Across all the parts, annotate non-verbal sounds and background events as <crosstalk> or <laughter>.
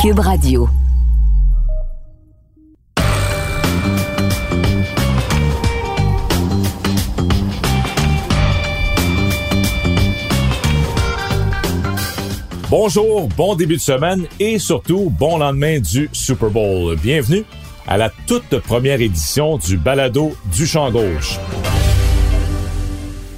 Cube Radio. Bonjour, bon début de semaine et surtout bon lendemain du Super Bowl. Bienvenue à la toute première édition du Balado du Champ Gauche.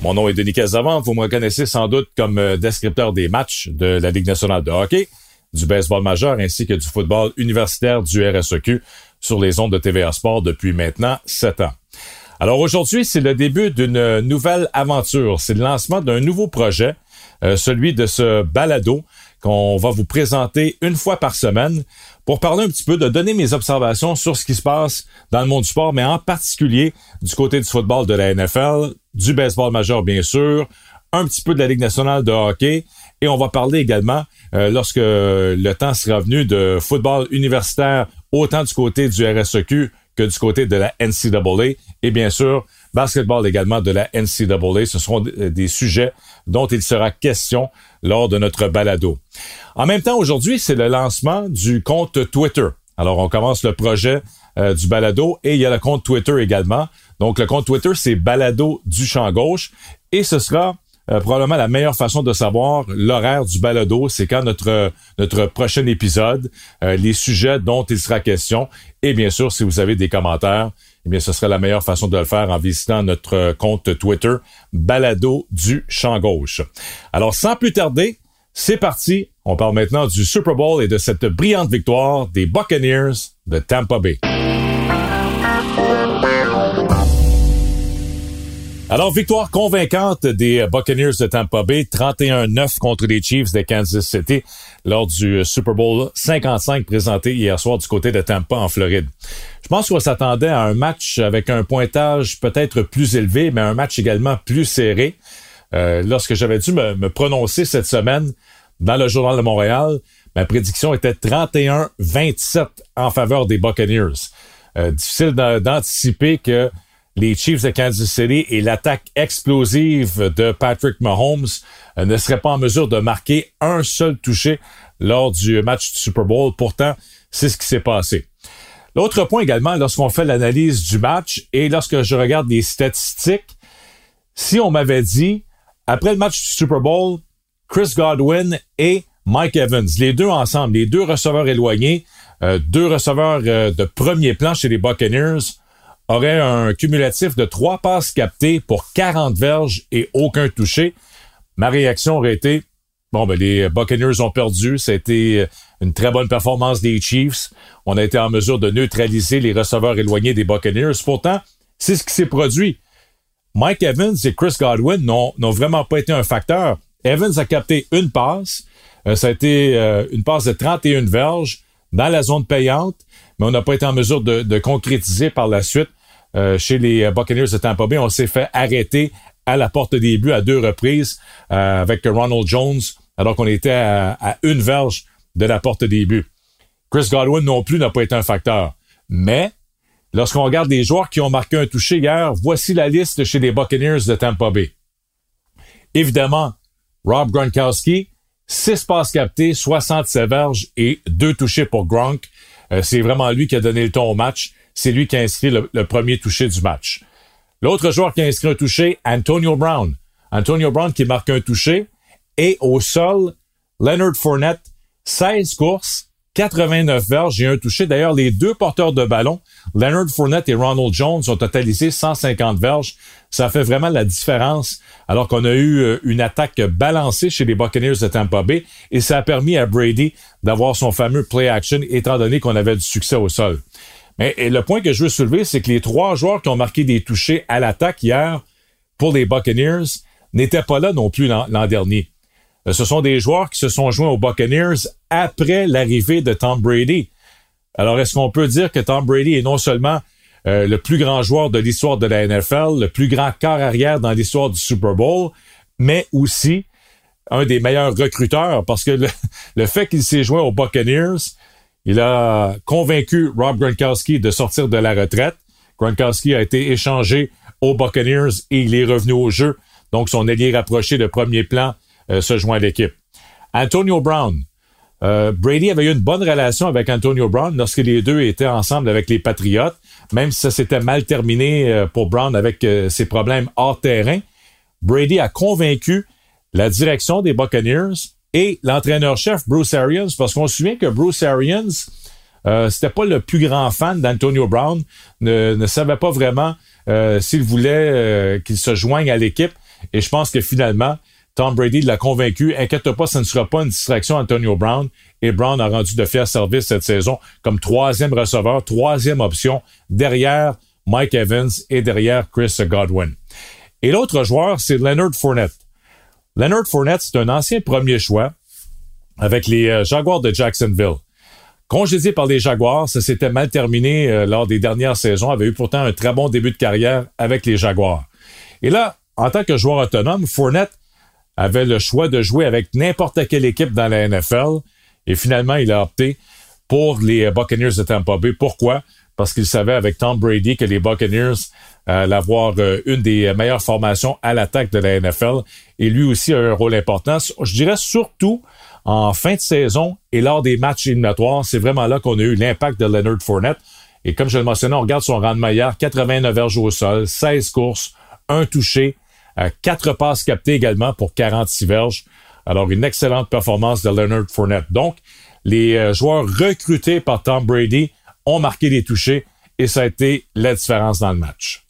Mon nom est Denis Casavant, vous me reconnaissez sans doute comme euh, descripteur des matchs de la Ligue nationale de hockey, du baseball majeur ainsi que du football universitaire du RSEQ sur les ondes de TVA Sport depuis maintenant sept ans. Alors aujourd'hui, c'est le début d'une nouvelle aventure. C'est le lancement d'un nouveau projet, euh, celui de ce balado qu'on va vous présenter une fois par semaine pour parler un petit peu, de donner mes observations sur ce qui se passe dans le monde du sport, mais en particulier du côté du football de la NFL, du baseball majeur bien sûr, un petit peu de la Ligue nationale de hockey, et on va parler également, euh, lorsque le temps sera venu, de football universitaire, autant du côté du RSEQ que du côté de la NCAA, et bien sûr, basketball également de la NCAA. Ce seront des sujets dont il sera question lors de notre balado. En même temps, aujourd'hui, c'est le lancement du compte Twitter. Alors, on commence le projet euh, du balado et il y a le compte Twitter également. Donc, le compte Twitter, c'est balado du champ gauche et ce sera euh, probablement la meilleure façon de savoir l'horaire du balado, c'est quand notre notre prochain épisode, euh, les sujets dont il sera question et bien sûr si vous avez des commentaires, eh bien, ce serait la meilleure façon de le faire en visitant notre compte Twitter, Balado du Champ Gauche. Alors, sans plus tarder, c'est parti. On parle maintenant du Super Bowl et de cette brillante victoire des Buccaneers de Tampa Bay. Alors, victoire convaincante des Buccaneers de Tampa Bay, 31-9 contre les Chiefs de Kansas City lors du Super Bowl 55 présenté hier soir du côté de Tampa en Floride. Je pense qu'on s'attendait à un match avec un pointage peut-être plus élevé, mais un match également plus serré. Euh, lorsque j'avais dû me, prononcer cette semaine dans le Journal de Montréal, ma prédiction était 31-27 en faveur des Buccaneers. Euh, difficile d'anticiper que les Chiefs de Kansas City et l'attaque explosive de Patrick Mahomes euh, ne seraient pas en mesure de marquer un seul touché lors du match du Super Bowl. Pourtant, c'est ce qui s'est passé. L'autre point également, lorsqu'on fait l'analyse du match et lorsque je regarde les statistiques, si on m'avait dit, après le match du Super Bowl, Chris Godwin et Mike Evans, les deux ensemble, les deux receveurs éloignés, euh, deux receveurs euh, de premier plan chez les Buccaneers, aurait un cumulatif de trois passes captées pour 40 verges et aucun touché. Ma réaction aurait été, bon, ben, les Buccaneers ont perdu. C'était une très bonne performance des Chiefs. On a été en mesure de neutraliser les receveurs éloignés des Buccaneers. Pourtant, c'est ce qui s'est produit. Mike Evans et Chris Godwin n'ont vraiment pas été un facteur. Evans a capté une passe. Euh, ça a été euh, une passe de 31 verges dans la zone payante, mais on n'a pas été en mesure de concrétiser par la suite euh, chez les Buccaneers de Tampa Bay. On s'est fait arrêter à la porte des buts à deux reprises euh, avec Ronald Jones, alors qu'on était à, une verge de la porte des buts. Chris Godwin non plus n'a pas été un facteur. Mais, lorsqu'on regarde les joueurs qui ont marqué un touché hier, voici la liste chez les Buccaneers de Tampa Bay. Évidemment, Rob Gronkowski, 6 passes captées, 67 verges et deux touchés pour Gronk. Euh, c'est vraiment lui qui a donné le ton au match c'est lui qui a inscrit le, premier touché du match. L'autre joueur qui a inscrit un touché, Antonio Brown. Antonio Brown qui marque un touché. Et au sol, Leonard Fournette, 16 courses, 89 verges et un touché. D'ailleurs, les deux porteurs de ballon, Leonard Fournette et Ronald Jones, ont totalisé 150 verges. Ça fait vraiment la différence alors qu'on a eu euh, une attaque balancée chez les Buccaneers de Tampa Bay et ça a permis à Brady d'avoir son fameux play action étant donné qu'on avait du succès au sol. Mais le point que je veux soulever, c'est que les trois joueurs qui ont marqué des touchés à l'attaque hier pour les Buccaneers n'étaient pas là non plus l'an dernier. euh, ce sont des joueurs qui se sont joints aux Buccaneers après l'arrivée de Tom Brady. Alors, est-ce qu'on peut dire que Tom Brady est non seulement euh, le plus grand joueur de l'histoire de la NFL, le plus grand quart arrière dans l'histoire du Super Bowl, mais aussi un des meilleurs recruteurs? Parce que le, <laughs> fait qu'il s'est joint aux Buccaneers, il a convaincu Rob Gronkowski de sortir de la retraite. Gronkowski a été échangé aux Buccaneers et il est revenu au jeu. Donc, son allié rapproché de premier plan euh, se joint à l'équipe. Antonio Brown. Euh, Brady avait eu une bonne relation avec Antonio Brown lorsque les deux étaient ensemble avec les Patriotes, même si ça s'était mal terminé euh, pour Brown avec ses problèmes hors terrain. Brady a convaincu la direction des Buccaneers et l'entraîneur-chef Bruce Arians, parce qu'on se souvient que Bruce Arians, euh, c'était pas le plus grand fan d'Antonio Brown, ne, savait pas vraiment euh, s'il voulait euh, qu'il se joigne à l'équipe. Et je pense que finalement, Tom Brady l'a convaincu. Inquiète pas, ce ne sera pas une distraction Antonio Brown. Et Brown a rendu de fiers service cette saison comme troisième receveur, troisième option derrière Mike Evans et derrière Chris Godwin. Et l'autre joueur, c'est Leonard Fournette. Leonard Fournette, c'est un ancien premier choix avec les euh, Jaguars de Jacksonville. Congédié par les Jaguars, ça s'était mal terminé euh, lors des dernières saisons, avait eu pourtant un très bon début de carrière avec les Jaguars. Et là, en tant que joueur autonome, Fournette avait le choix de jouer avec n'importe quelle équipe dans la NFL et finalement, il a opté pour les Buccaneers de Tampa Bay. Pourquoi? Parce qu'il savait avec Tom Brady que les Buccaneers allaient avoir euh, une des meilleures formations à l'attaque de la NFL et lui aussi a un rôle important. Je dirais surtout en fin de saison et lors des matchs éliminatoires, c'est vraiment là qu'on a eu l'impact de Leonard Fournette. Et comme je le mentionnais, on regarde son rendement hier, 89 verges au sol, 16 courses, un touché, euh, quatre passes captées également pour 46 verges. Alors, une excellente performance de Leonard Fournette. Donc, les euh, joueurs recrutés par Tom Brady ont marqué des touchés et ça a été la différence dans le match.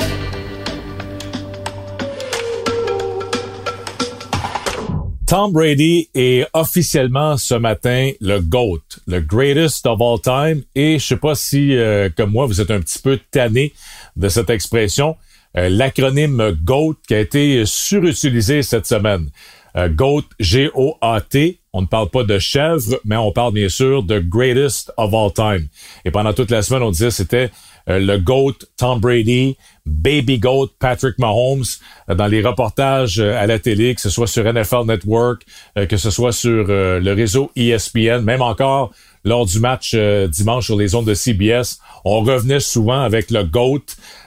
Tom Brady est officiellement ce matin le GOAT, le greatest of all time. Et je sais pas si, euh, comme moi, vous êtes un petit peu tanné de cette expression. Euh, l'acronyme GOAT qui a été surutilisé cette semaine. Euh, GOAT, G-O-A-T. On ne parle pas de chèvre, mais on parle bien sûr de greatest of all time. Et pendant toute la semaine, on disait c'était le GOAT Tom Brady, Baby Goat Patrick Mahomes euh, dans les reportages euh, à la télé, que ce soit sur NFL Network, euh, que ce soit sur le réseau ESPN, même encore lors du match dimanche sur les ondes de CBS, on revenait souvent avec le GOAT,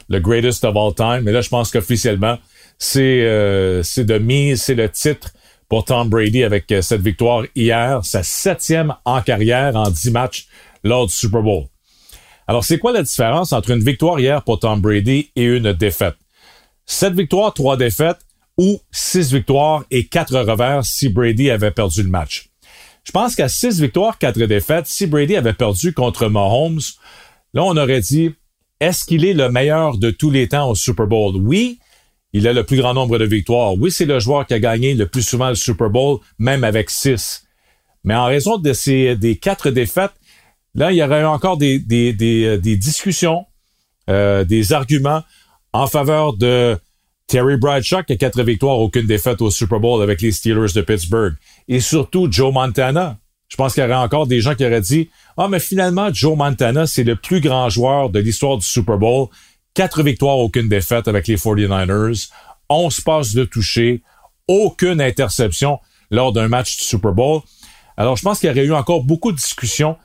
le greatest of all time. Mais là, je pense qu'officiellement, c'est c'est de mise, c'est le titre pour Tom Brady avec cette victoire hier, sa septième en carrière en dix matchs lors du Super Bowl. Alors, c'est quoi la différence entre une victoire hier pour Tom Brady et une défaite? Sept victoires, trois défaites ou six victoires et quatre revers si Brady avait perdu le match? Je pense qu'à six victoires, quatre défaites, si Brady avait perdu contre Mahomes, là, on aurait dit, est-ce qu'il est le meilleur de tous les temps au Super Bowl? Oui, il a le plus grand nombre de victoires. Oui, c'est le joueur qui a gagné le plus souvent le Super Bowl, même avec six. Mais en raison de ces, des quatre défaites, Là, il y aurait encore des, euh, discussions, euh, des arguments en faveur de Terry Bradshaw qui a quatre victoires, aucune défaite au Super Bowl avec les Steelers de Pittsburgh. Et surtout Joe Montana. Je pense qu'il y aurait encore des gens qui auraient dit Ah, mais finalement, Joe Montana, c'est le plus grand joueur de l'histoire du Super Bowl. Quatre victoires, aucune défaite avec les 49ers. 11 passes de toucher, aucune interception lors d'un match du Super Bowl. Alors, je pense qu'il y aurait eu encore beaucoup de discussions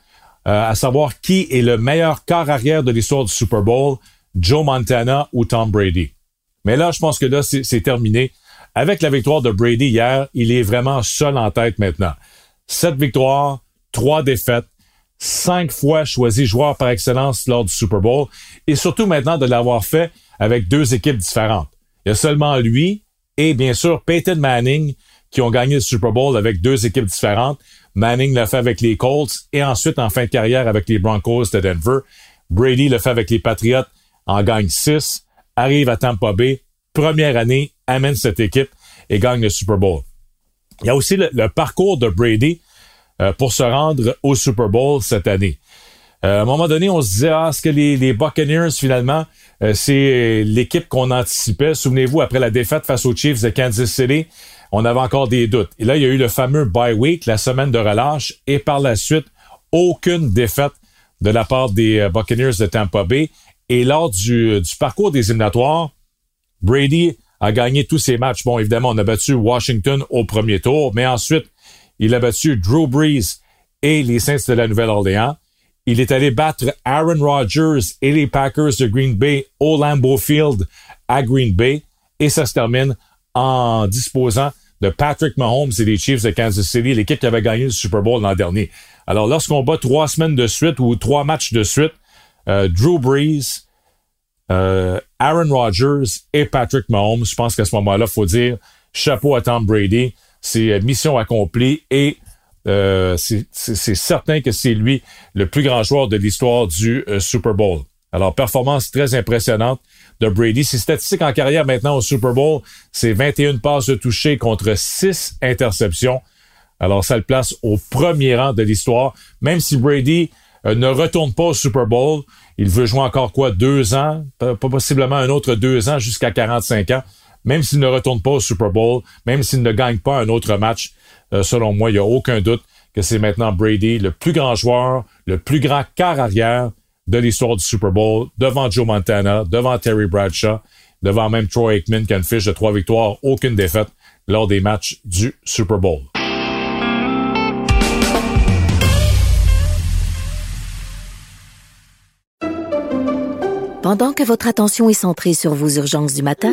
euh, à savoir qui est le meilleur quart arrière de l'histoire du Super Bowl, Joe Montana ou Tom Brady. Mais là, je pense que là, c'est terminé. Avec la victoire de Brady hier, il est vraiment seul en tête maintenant. Sept victoires, trois défaites, cinq fois choisi joueur par excellence lors du Super Bowl et surtout maintenant de l'avoir fait avec deux équipes différentes. Il y a seulement lui et bien sûr Peyton Manning qui ont gagné le Super Bowl avec deux équipes différentes. Manning l'a fait avec les Colts et ensuite en fin de carrière avec les Broncos de Denver. Brady le fait avec les Patriots, en gagne six, arrive à Tampa Bay, première année, amène cette équipe et gagne le Super Bowl. Il y a aussi le, parcours de Brady euh, pour se rendre au Super Bowl cette année. Euh, à un moment donné, on se disait, ah, est-ce que les, Buccaneers, finalement, euh, c'est l'équipe qu'on anticipait? Souvenez-vous, après la défaite face aux Chiefs de Kansas City, on avait encore des doutes. Et là, il y a eu le fameux bye week, la semaine de relâche, et par la suite, aucune défaite de la part des euh, Buccaneers de Tampa Bay. Et lors du, du parcours des éliminatoires, Brady a gagné tous ses matchs. Bon, évidemment, on a battu Washington au premier tour, mais ensuite, il a battu Drew Brees et les Saints de la Nouvelle-Orléans. Il est allé battre Aaron Rodgers et les Packers de Green Bay au Lambeau Field à Green Bay. Et ça se termine en disposant de Patrick Mahomes et les Chiefs de Kansas City, l'équipe qui avait gagné le Super Bowl l'an dernier. Alors, lorsqu'on bat trois semaines de suite ou trois matchs de suite, euh, Drew Brees, euh, Aaron Rodgers et Patrick Mahomes, je pense qu'à ce moment-là, faut dire chapeau à Tom Brady. C'est euh, mission accomplie et c'est certain que c'est lui le plus grand joueur de l'histoire du Super Bowl. Alors, performance très impressionnante de Brady. Ses statistiques en carrière maintenant au Super Bowl, c'est 21 passes de toucher contre 6 interceptions. Alors, ça le place au premier rang de l'histoire. Même si Brady euh, ne retourne pas au Super Bowl, il veut jouer encore quoi, deux ans, pas possiblement un autre deux ans jusqu'à 45 ans. Même s'il ne retourne pas au Super Bowl, même s'il ne gagne pas un autre match, euh, selon moi, il n'y a aucun doute que c'est maintenant Brady, le plus grand joueur, le plus grand quart arrière de l'histoire du Super Bowl, devant Joe Montana, devant Terry Bradshaw, devant même Troy Aikman qui a une fiche de trois victoires, aucune défaite lors des matchs du Super Bowl. Pendant que votre attention est centrée sur vos urgences du matin,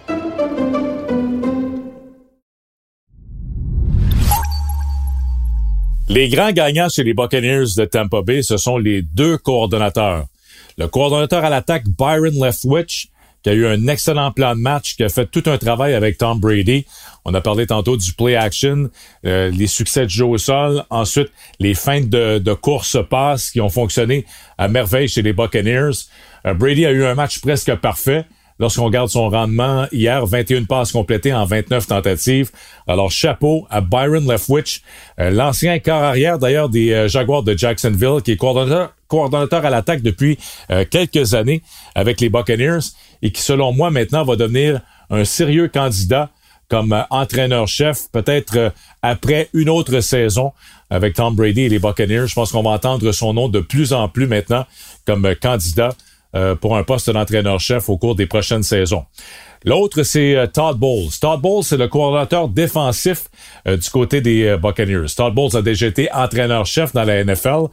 Les grands gagnants chez les Buccaneers de Tampa Bay, ce sont les deux coordonnateurs. Le coordonnateur à l'attaque Byron Leftwich qui a eu un excellent plan de match, qui a fait tout un travail avec Tom Brady. On a parlé tantôt du play action, euh, les succès de jeu au sol, ensuite les feintes de, de course passe qui ont fonctionné à merveille chez les Buccaneers. Euh, Brady a eu un match presque parfait. Lorsqu'on regarde son rendement hier, 21 passes complétées en 29 tentatives. Alors, chapeau à Byron Leftwich, euh, l'ancien quart arrière d'ailleurs des Jaguars de Jacksonville, qui est coordonnateur, à l'attaque depuis quelques années avec les Buccaneers et qui, selon moi, maintenant va devenir un sérieux candidat comme euh, entraîneur-chef, peut-être euh, après une autre saison avec Tom Brady et les Buccaneers. Je pense qu'on va entendre son nom de plus en plus maintenant comme euh, pour un poste d'entraîneur-chef au cours des prochaines saisons. L'autre, c'est Todd Bowles. Todd Bowles, c'est le coordinateur défensif du côté des Buccaneers. Todd Bowles a déjà été entraîneur-chef dans la NFL.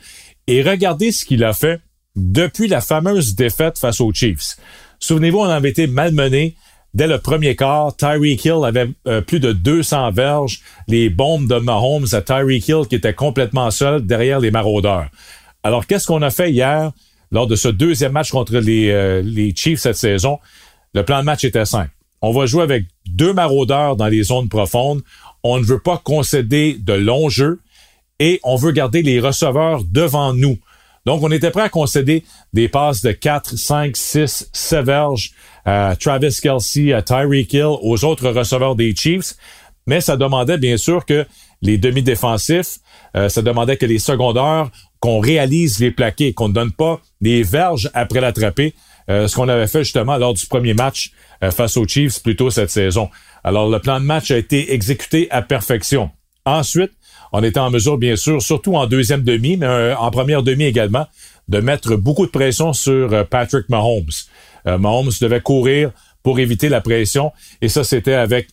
Et regardez ce qu'il a fait depuis la fameuse défaite face aux Chiefs. Souvenez-vous, on avait été malmené dès le premier quart. Tyreek Hill avait euh, plus de 200 verges. Les bombes de Mahomes à Tyreek Hill qui était complètement seul derrière les maraudeurs. Alors, qu'est-ce qu'on a fait hier? Lors de ce deuxième match contre les, euh, les Chiefs cette saison? Le plan de match était simple. On va jouer avec deux maraudeurs dans les zones profondes. On ne veut pas concéder de longs jeux et on veut garder les receveurs devant nous. Donc, on était prêt à concéder des passes de 4, 5, 6, 7 verges à Travis Kelsey, à Tyreek Hill, aux autres receveurs des Chiefs. Mais ça demandait bien sûr que les demi-défensifs, euh, ça demandait que les secondaires, qu'on réalise les plaqués, qu'on ne donne pas des verges après l'attraper, euh, ce qu'on avait fait justement lors du premier match euh, face aux Chiefs plus tôt cette saison. Alors, le plan de match a été exécuté à perfection. Ensuite, on était en mesure, bien sûr, surtout en deuxième demi, mais euh, en première demi également, de mettre beaucoup de pression sur Patrick Mahomes. Mahomes devait courir pour éviter la pression, et ça, c'était avec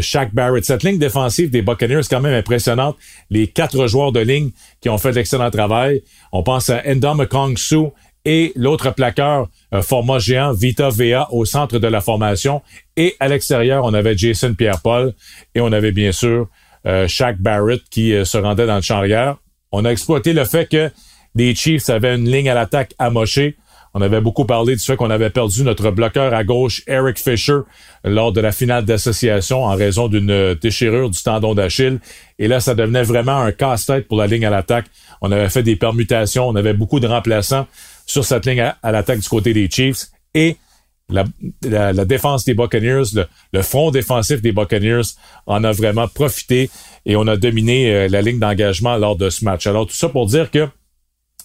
Shaq Barrett. Cette ligne défensive des Buccaneers est quand même impressionnante. Les quatre joueurs de ligne qui ont fait l'excellent travail. On pense à Endom Kong-Su et l'autre plaqueur format géant, Vita Vea, au centre de la formation. Et à l'extérieur, on avait Jason Pierre-Paul et on avait bien sûr euh, Shaq Barrett qui euh, se rendait dans le champ arrière. On a exploité le fait que les Chiefs avaient une ligne à l'attaque amochée. On avait beaucoup parlé du fait qu'on avait perdu notre bloqueur à gauche, Eric Fisher, lors de la finale d'association en raison d'une déchirure du tendon d'Achille. Et là, ça devenait vraiment un casse-tête pour la ligne à l'attaque. On avait fait des permutations, on avait beaucoup de remplaçants sur cette ligne à, l'attaque du côté des Chiefs. Et la, défense des Buccaneers, le, front défensif des Buccaneers en a vraiment profité et on a dominé euh, la ligne d'engagement lors de ce match. Alors tout ça pour dire que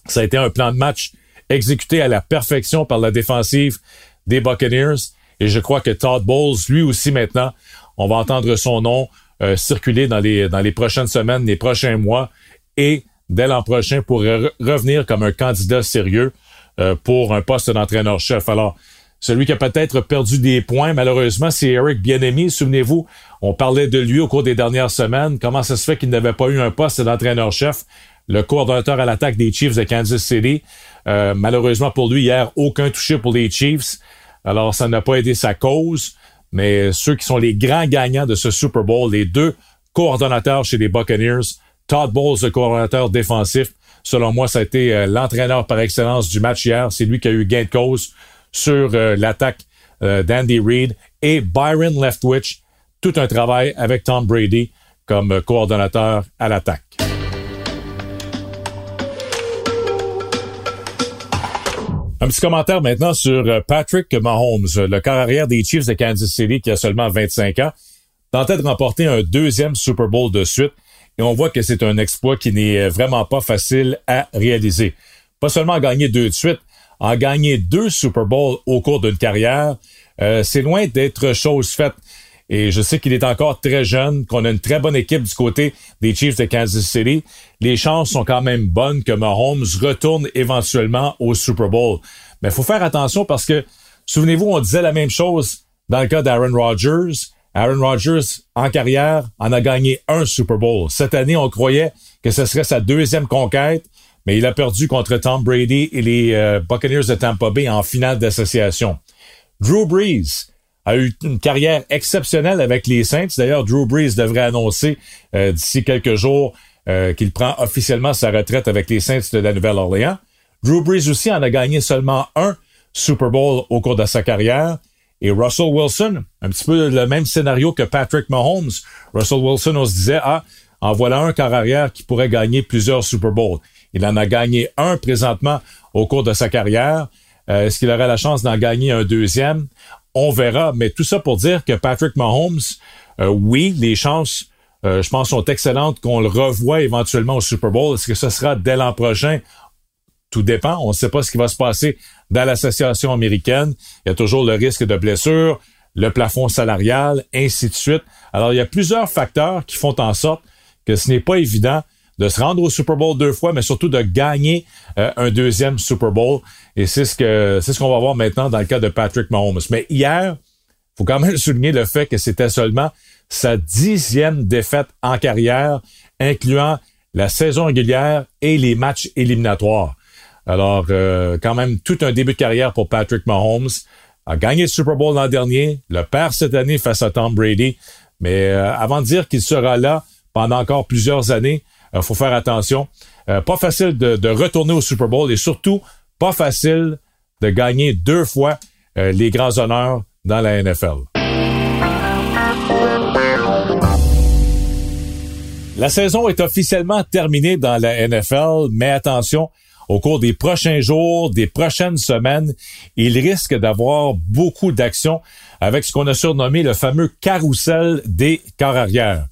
ça a été un plan de match exécuté à la perfection par la défensive des Buccaneers. Et je crois que Todd Bowles, lui aussi maintenant, on va entendre son nom euh, circuler dans les, prochaines semaines, les prochains mois, et dès l'an prochain pourrait revenir comme un candidat sérieux euh, pour un poste d'entraîneur-chef. Alors, celui qui a peut-être perdu des points, malheureusement, c'est Eric Bienemi. Souvenez-vous, on parlait de lui au cours des dernières semaines. Comment ça se fait qu'il n'avait pas eu un poste d'entraîneur-chef? Le coordonnateur à l'attaque des Chiefs de Kansas City. Euh, malheureusement pour lui, hier, aucun touché pour les Chiefs. Alors, ça n'a pas aidé sa cause. Mais ceux qui sont les grands gagnants de ce Super Bowl, les deux coordonnateurs chez les Buccaneers, Todd Bowles, le coordonnateur défensif, selon moi, ça a été euh, l'entraîneur par excellence du match hier. C'est lui qui a eu gain de cause sur euh, l'attaque d'Andy Reid et Byron Leftwich. Tout un travail avec Tom Brady comme coordonnateur à l'attaque. Un petit commentaire maintenant sur euh, Patrick Mahomes, le corps arrière des Chiefs de Kansas City qui a seulement 25 ans, tentait de remporter un deuxième Super Bowl de suite et on voit que c'est un exploit qui n'est euh, vraiment pas facile à réaliser. Pas seulement gagner deux de suite, en gagner deux Super Bowls au cours d'une carrière, euh, c'est loin d'être chose faite. Et je sais qu'il est encore très jeune, qu'on a une très bonne équipe du côté des Chiefs de Kansas City. Les chances sont quand même bonnes que Mahomes retourne éventuellement au Super Bowl. Mais il faut faire attention parce que, souvenez-vous, on disait la même chose dans le cas d'Aaron Rodgers. Aaron Rodgers, en carrière, en a gagné un Super Bowl. Cette année, on croyait que ce serait sa deuxième conquête, mais il a perdu contre Tom Brady et les euh, Buccaneers de Tampa Bay en finale d'association. Drew Brees, a eu une carrière exceptionnelle avec les Saints. D'ailleurs, Drew Brees devrait annoncer euh, d'ici quelques jours euh, qu'il prend officiellement sa retraite avec les Saints de la Nouvelle-Orléans. Drew Brees aussi en a gagné seulement un Super Bowl au cours de sa carrière. Et Russell Wilson, un petit peu le même scénario que Patrick Mahomes. Russell Wilson, on se disait, ah, en voilà un quart arrière qui pourrait gagner plusieurs Super Bowls. Il en a gagné un présentement au cours de sa carrière. Euh, est-ce qu'il aurait la chance d'en gagner un deuxième? On verra. Mais tout ça pour dire que Patrick Mahomes, euh, oui, les chances, euh, je pense, sont excellentes qu'on le revoie éventuellement au Super Bowl. Est-ce que ce sera dès l'an prochain? Tout dépend. On ne sait pas ce qui va se passer dans l'association américaine. Il y a toujours le risque de blessure, le plafond salarial, ainsi de suite. Alors, il y a plusieurs facteurs qui font en sorte que ce n'est pas évident de se rendre au Super Bowl deux fois, mais surtout de gagner euh, un deuxième Super Bowl. Et c'est ce que c'est ce qu'on va voir maintenant dans le cas de Patrick Mahomes. Mais hier, faut quand même <laughs> souligner le fait que c'était seulement sa dixième défaite en carrière, incluant la saison régulière et les matchs éliminatoires. Alors, euh, quand même, tout un début de carrière pour Patrick Mahomes. A gagné le Super Bowl l'an dernier, le perd cette année face à Tom Brady. Mais euh, avant de dire qu'il sera là pendant encore plusieurs années, il faut faire attention. Euh, pas facile de, retourner au Super Bowl et surtout pas facile de gagner deux fois euh, les grands honneurs dans la NFL. La saison est officiellement terminée dans la NFL, mais attention, au cours des prochains jours, des prochaines semaines, il risque d'avoir beaucoup d'actions avec ce qu'on a surnommé le fameux carrousel des corps arrière.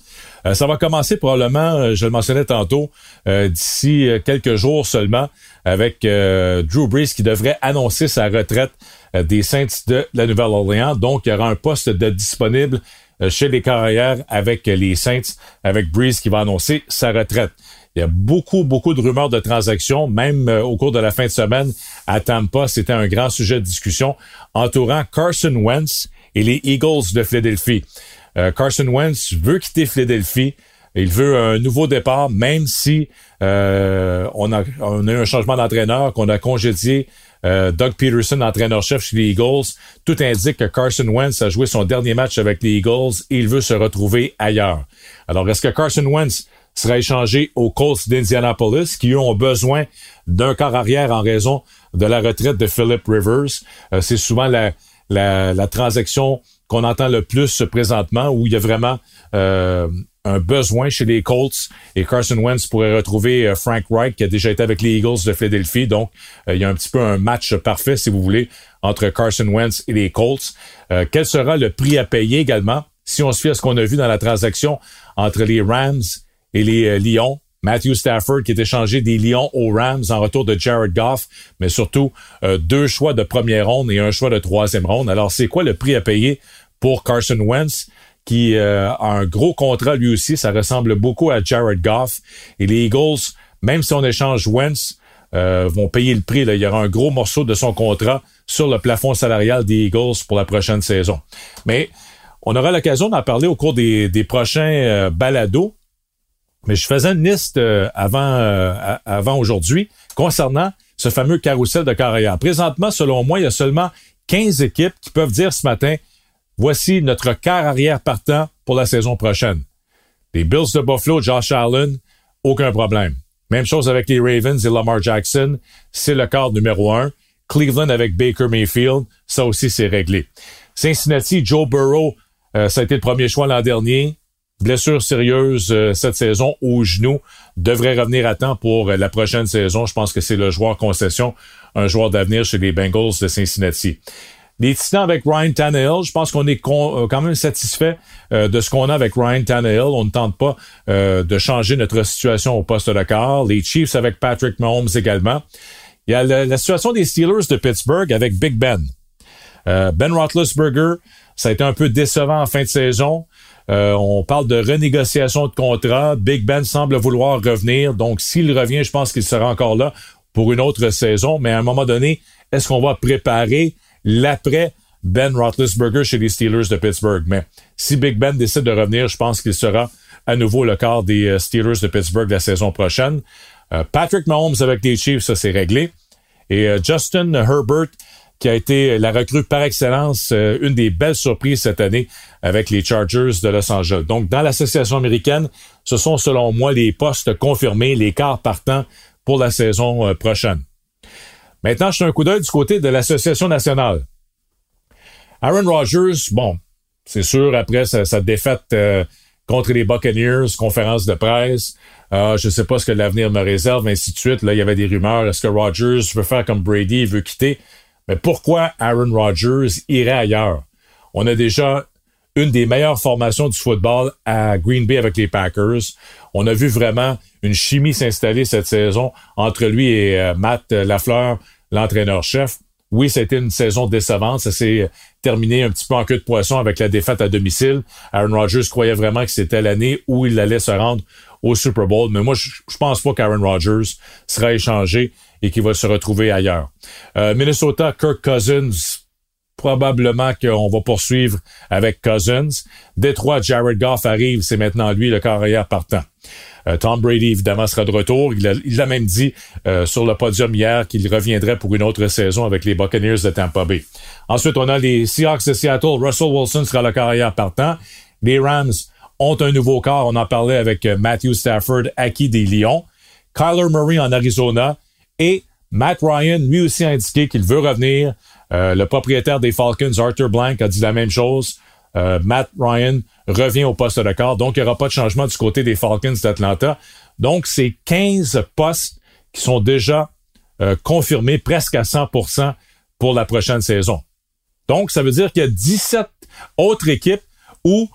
Euh, ça va commencer probablement, euh, je le mentionnais tantôt, euh, d'ici quelques jours seulement, avec Drew Brees qui devrait annoncer sa retraite des Saints de la Nouvelle-Orléans. Donc, il y aura un poste de disponible chez les carrières avec les Saints, avec Brees qui va annoncer sa retraite. Il y a beaucoup, beaucoup de rumeurs de transactions, même au cours de la fin de semaine à Tampa. C'était un grand sujet de discussion entourant Carson Wentz et les Eagles de Philadelphie. Euh, Carson Wentz veut quitter Philadelphie. Il veut un nouveau départ, même si euh, on, a, eu un changement d'entraîneur, qu'on a congédié euh, Doug Peterson, entraîneur-chef chez les Eagles. Tout indique que Carson Wentz a joué son dernier match avec les Eagles et il veut se retrouver ailleurs. Alors, est-ce que Carson Wentz sera échangé aux Colts d'Indianapolis, qui ont besoin d'un corps arrière en raison de la retraite de Philip Rivers? c'est souvent la transaction qu'on entend le plus présentement, où il y a vraiment euh, un besoin chez les Colts et Carson Wentz pourrait retrouver euh, Frank Wright qui a déjà été avec les Eagles de Philadelphie. Donc, euh, il y a un petit peu un match parfait, si vous voulez, entre Carson Wentz et les Colts. quel sera le prix à payer également? Si on se fie à ce qu'on a vu dans la transaction entre les Rams et les Lions? Matthew Stafford qui est échangé des Lions aux Rams en retour de Jared Goff, mais surtout deux choix de première ronde et un choix de troisième ronde. Alors, c'est quoi le prix à payer pour Carson Wentz? qui euh, a un gros contrat lui aussi. Ça ressemble beaucoup à Jared Goff. Et les Eagles, même si on échange Wentz, euh, vont payer le prix. Là. Il y aura un gros morceau de son contrat sur le plafond salarial des Eagles pour la prochaine saison. Mais on aura l'occasion d'en parler au cours des, des prochains euh, balados. Mais je faisais une liste avant, avant aujourd'hui concernant ce fameux carrousel de carrière. Présentement, selon moi, il y a seulement 15 équipes qui peuvent dire ce matin, Voici notre quart arrière partant pour la saison prochaine. Les Bills de Buffalo, Josh Allen, aucun problème. Même chose avec les Ravens et Lamar Jackson, c'est le quart numéro un. Cleveland avec Baker Mayfield, ça aussi c'est réglé. Cincinnati, Joe Burrow, euh, ça a été le premier choix l'an dernier. Blessure sérieuse euh, cette saison au genou, devrait revenir à temps pour euh, la prochaine saison. Je pense que c'est le joueur concession, un joueur d'avenir chez les Bengals de Cincinnati. Les Titans avec Ryan Tannehill, je pense qu'on est euh, quand même satisfait euh, de ce qu'on a avec Ryan Tannehill. On ne tente pas euh, de changer notre situation au poste de quart. Les Chiefs avec Patrick Mahomes également. Il y a la, situation des Steelers de Pittsburgh avec Big Ben. ben Roethlisberger, ça a été un peu décevant en fin de saison. on parle de renégociation de contrat. Big Ben semble vouloir revenir. Donc, s'il revient, je pense qu'il sera encore là pour une autre saison. Mais à un moment donné, est-ce qu'on va préparer l'après Ben Roethlisberger chez les Steelers de Pittsburgh. Mais si Big Ben décide de revenir, je pense qu'il sera à nouveau le quart des euh, Steelers de Pittsburgh la saison prochaine. Euh, Patrick Mahomes avec les Chiefs, ça c'est réglé. Et euh, Justin Herbert, qui a été la recrue par excellence, une des belles surprises cette année avec les Chargers de Los Angeles. Donc, dans l'association américaine, ce sont selon moi les postes confirmés, les quarts partants pour la saison prochaine. Maintenant, je un coup d'œil du côté de l'Association nationale. Aaron Rodgers, bon, c'est sûr, après sa, défaite euh, contre les Buccaneers, conférence de presse, euh, je sais pas ce que l'avenir me réserve, ainsi de suite. Là, il y avait des rumeurs. Est-ce que Rodgers veut faire comme Brady, il veut quitter? Mais pourquoi Aaron Rodgers irait ailleurs? On a déjà une des meilleures formations du football à Green Bay avec les Packers. On a vu vraiment une chimie s'installer cette saison entre lui et euh, Matt Lafleur, l'entraîneur-chef. Oui, c'était une saison décevante. Ça s'est terminé un petit peu en queue de poisson avec la défaite à domicile. Aaron Rodgers croyait vraiment que c'était l'année où il allait se rendre au Super Bowl. Mais moi, je, pense pas qu'Aaron Rodgers sera échangé et qu'il va se retrouver ailleurs. Euh, Minnesota, Kirk Cousins, probablement qu'on va poursuivre avec Cousins. Détroit, Jared Goff arrive, c'est maintenant lui le carrière partant. Euh, Tom Brady, évidemment, sera de retour. Il l'a même dit euh, sur le podium hier qu'il reviendrait pour une autre saison avec les Buccaneers de Tampa Bay. Ensuite, on a les Seahawks de Seattle. Russell Wilson sera le carrière partant. Les Rams ont un nouveau corps. On en parlait avec euh, Matthew Stafford, acquis des Lions. Kyler Murray en Arizona. Et Matt Ryan, lui aussi, a indiqué qu'il veut revenir. Le propriétaire des Falcons, Arthur Blank, a dit la même chose. Matt Ryan revient au poste de quart. Donc, il n'y aura pas de changement du côté des Falcons d'Atlanta. Donc, c'est 15 postes qui sont déjà euh, confirmés presque à 100% pour la prochaine saison. Donc, ça veut dire qu'il y a 17 autres équipes où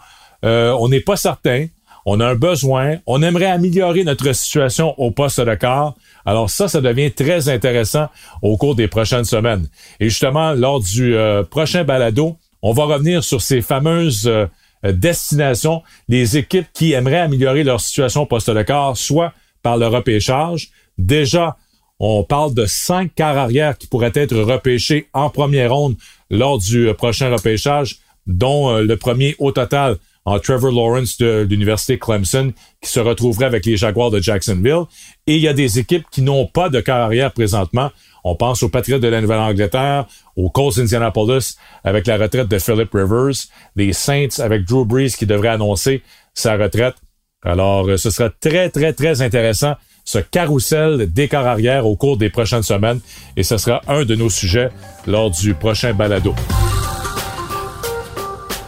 euh, on n'est pas certain, on a un besoin, on aimerait améliorer notre situation au poste de quart. Alors ça, ça devient très intéressant au cours des prochaines semaines. Et justement, lors du euh, prochain balado, on va revenir sur ces fameuses euh, destination, les équipes qui aimeraient améliorer leur situation poste de quart, soit par le repêchage. Déjà, on parle de cinq quarts arrière qui pourraient être repêchés en première ronde lors du euh, prochain repêchage, dont le premier au total en Trevor Lawrence de l'Université Clemson, qui se retrouverait avec les Jaguars de Jacksonville. Et il y a des équipes qui n'ont pas de quart arrière présentement. On pense aux Patriots de la Nouvelle-Angleterre, aux Colts Indianapolis avec la retraite de Philip Rivers, les Saints avec Drew Brees qui devrait annoncer sa retraite. Alors, euh, ce sera très, très, très intéressant ce carrousel des corps arrière au cours des prochaines semaines et ce sera un de nos sujets lors du prochain balado.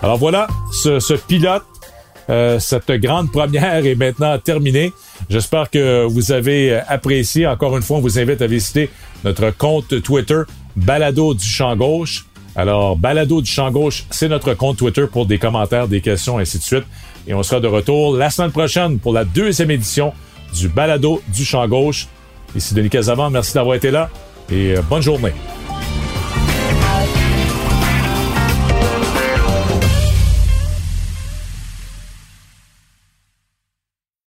Alors voilà, ce, pilote, euh, cette grande première est maintenant terminée. J'espère que vous avez apprécié. Encore une fois, on vous invite à visiter notre compte Twitter Balado du Champ Gauche. Alors, Balado du Champ Gauche, c'est notre compte Twitter pour des commentaires, des questions, ainsi de suite. Et on sera de retour la semaine prochaine pour la deuxième édition du Balado du Champ Gauche. Ici Denis Casavant, merci d'avoir été là et euh, bonne journée.